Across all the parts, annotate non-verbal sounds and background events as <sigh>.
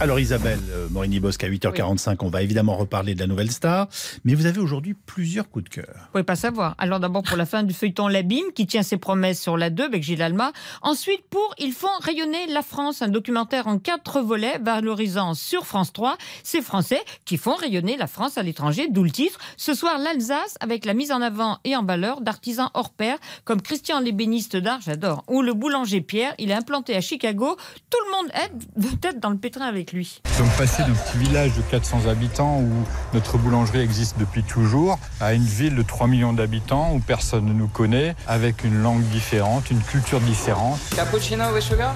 Alors Isabelle euh, Morini-Bosque, à 8h45, on va évidemment reparler de la nouvelle star, mais vous avez aujourd'hui plusieurs coups de cœur. Vous pouvez pas savoir. Alors d'abord pour la fin du feuilleton L'Abîme, qui tient ses promesses sur la 2 avec Gilles Alma. Ensuite pour Ils font rayonner la France, un documentaire en quatre volets valorisant sur France 3 ces Français qui font rayonner la France à l'étranger, d'où le titre. Ce soir l'Alsace avec la mise en avant et en valeur d'artisans hors pair comme Christian l'ébéniste d'art, j'adore, ou le boulanger Pierre, il est implanté à Chicago. Tout le monde est <laughs> peut-être dans le pétrin avec lui. Nous sommes passés d'un petit village de 400 habitants où notre boulangerie existe depuis toujours à une ville de 3 millions d'habitants où personne ne nous connaît, avec une langue différente, une culture différente. Cappuccino with sugar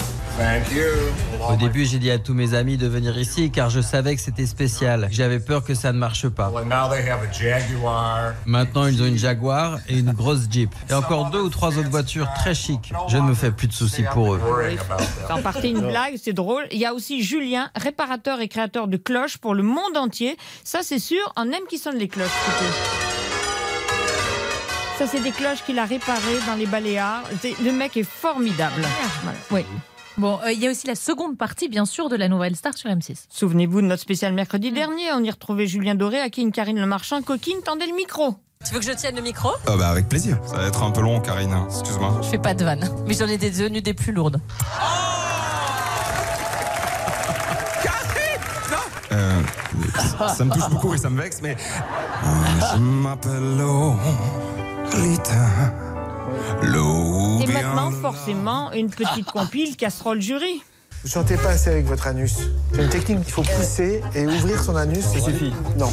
Au début, j'ai dit à tous mes amis de venir ici car je savais que c'était spécial. J'avais peur que ça ne marche pas. Maintenant, ils ont une Jaguar et une grosse Jeep. Et encore deux ou trois autres voitures très chic. Je ne me fais plus de soucis pour eux. C'est en partie une blague, c'est drôle. Il y a aussi Julien, réparateur et créateur de cloches pour le monde entier. Ça, c'est sûr, on aime qui sonne les cloches. Ça, c'est des cloches qu'il a réparées dans les Baléares. Le mec est formidable. Voilà. Oui. Bon, euh, il y a aussi la seconde partie, bien sûr, de la nouvelle star sur M6. Souvenez-vous de notre spécial mercredi dernier. On y retrouvait Julien Doré à qui une Karine Le Marchand coquine tendait le micro. Tu veux que je tienne le micro? Ah bah avec plaisir. Ça va être un peu long, Karine. Excuse-moi. Je fais pas de vanne, mais j'en ai des devenues des plus lourdes. Euh, ça, ça me touche beaucoup et ça me vexe, mais euh, je m'appelle Lolita. Maintenant, forcément, une petite compile casserole jury. Vous chantez pas assez avec votre anus. C'est une technique qu'il faut pousser et ouvrir son anus. Ça suffit. Non.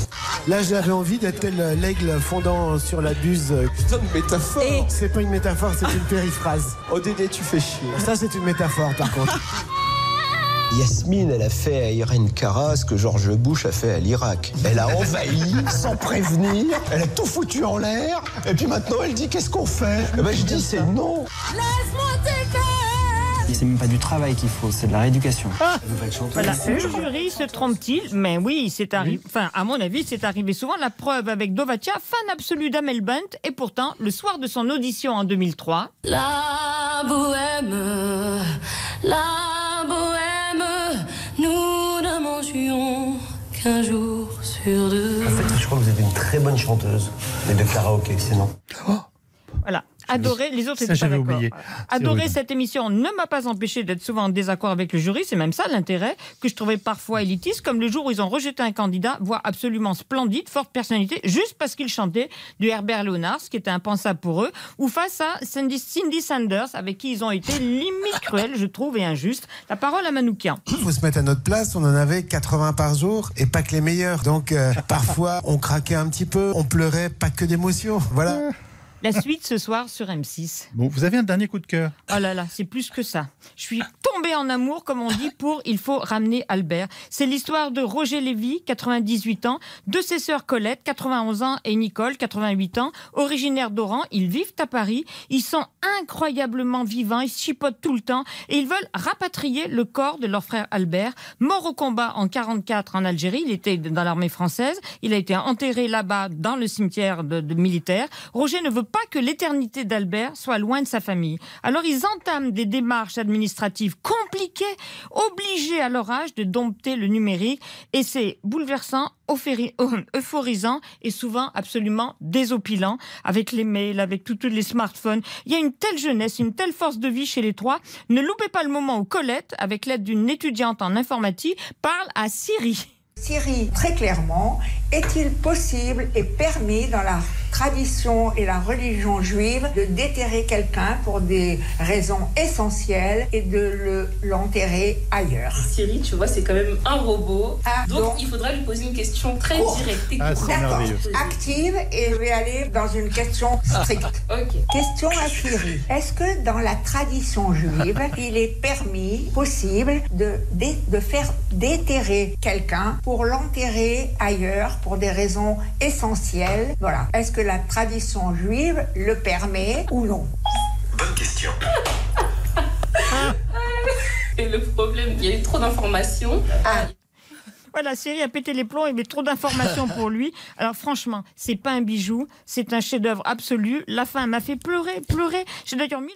Là, j'avais envie d'être tel l'aigle fondant sur la buse. Putain de métaphore C'est pas une métaphore, c'est une périphrase. ODD, tu fais chier. Ça, c'est une métaphore, par contre. <laughs> Yasmine, elle a fait à Irène Cara ce que George Bush a fait à l'Irak. Elle a envahi <laughs> sans prévenir, elle a tout foutu en l'air, et puis maintenant elle dit qu'est-ce qu'on fait? Eh ben je dis c'est non. C'est même pas du travail qu'il faut, c'est de la rééducation. Voilà, le jury se trompe-t-il? Mais oui, c'est arrivé. Enfin, à mon avis, c'est arrivé souvent. La preuve avec Dovatia, fan absolu d'Amel Bent, et pourtant, le soir de son audition en 2003, La bohème, la qu'un jour sur deux. En fait, je crois que vous êtes une très bonne chanteuse, mais de karaoké, c'est non. voilà. Adoré, les autres Ça, étaient pas j'avais d'accord. Adorer cette émission ne m'a pas empêché d'être souvent en désaccord avec le jury, c'est même ça l'intérêt, que je trouvais parfois élitiste, comme le jour où ils ont rejeté un candidat, voix absolument splendide, forte personnalité, juste parce qu'il chantait du Herbert Leonard, ce qui était impensable pour eux, ou face à Cindy, Cindy Sanders, avec qui ils ont été limite cruels, je trouve, et injustes. La parole à Manoukian. Il faut se mettre à notre place. On en avait 80 par jour et pas que les meilleurs. Donc, euh, <laughs> parfois, on craquait un petit peu. On pleurait pas que d'émotion. Voilà. La suite ce soir sur M6. Bon, vous avez un dernier coup de cœur. Oh là là, c'est plus que ça. Je suis tombée en amour, comme on dit, pour Il faut ramener Albert. C'est l'histoire de Roger Lévy, 98 ans, de ses sœurs Colette, 91 ans, et Nicole, 88 ans, originaires d'Oran. Ils vivent à Paris. Ils sont incroyablement vivants. Ils se chipotent tout le temps. Et ils veulent rapatrier le corps de leur frère Albert, mort au combat en 44 en Algérie. Il était dans l'armée française. Il a été enterré là-bas dans le cimetière de, de militaires. Roger ne veut pas que l'éternité d'Albert soit loin de sa famille. Alors ils entament des démarches administratives compliquées, obligés à leur âge de dompter le numérique. Et c'est bouleversant, <laughs> euphorisant et souvent absolument désopilant avec les mails, avec tous les smartphones. Il y a une telle jeunesse, une telle force de vie chez les trois. Ne loupez pas le moment où Colette, avec l'aide d'une étudiante en informatique, parle à Siri. Siri, très clairement, est-il possible et permis dans la tradition et la religion juive de déterrer quelqu'un pour des raisons essentielles et de le- l'enterrer ailleurs Siri, tu vois, c'est quand même un robot. Ah, donc, donc- il faudra lui poser une question très directe et Ah, D'accord. Active et je vais aller dans une question stricte. <laughs> Question à Siri. Est-ce que dans la tradition juive, <laughs> il est permis, possible, de, dé- de faire déterrer quelqu'un pour l'enterrer ailleurs pour des raisons essentielles? Voilà. Est-ce que la tradition juive le permet ou non Bonne question. Et le problème, il y a eu trop d'informations. Ah, fois, la série a pété les plombs, il y avait trop d'informations <laughs> pour lui. Alors franchement, c'est pas un bijou, c'est un chef-d'œuvre absolu. La fin m'a fait pleurer, pleurer. J'ai d'ailleurs mis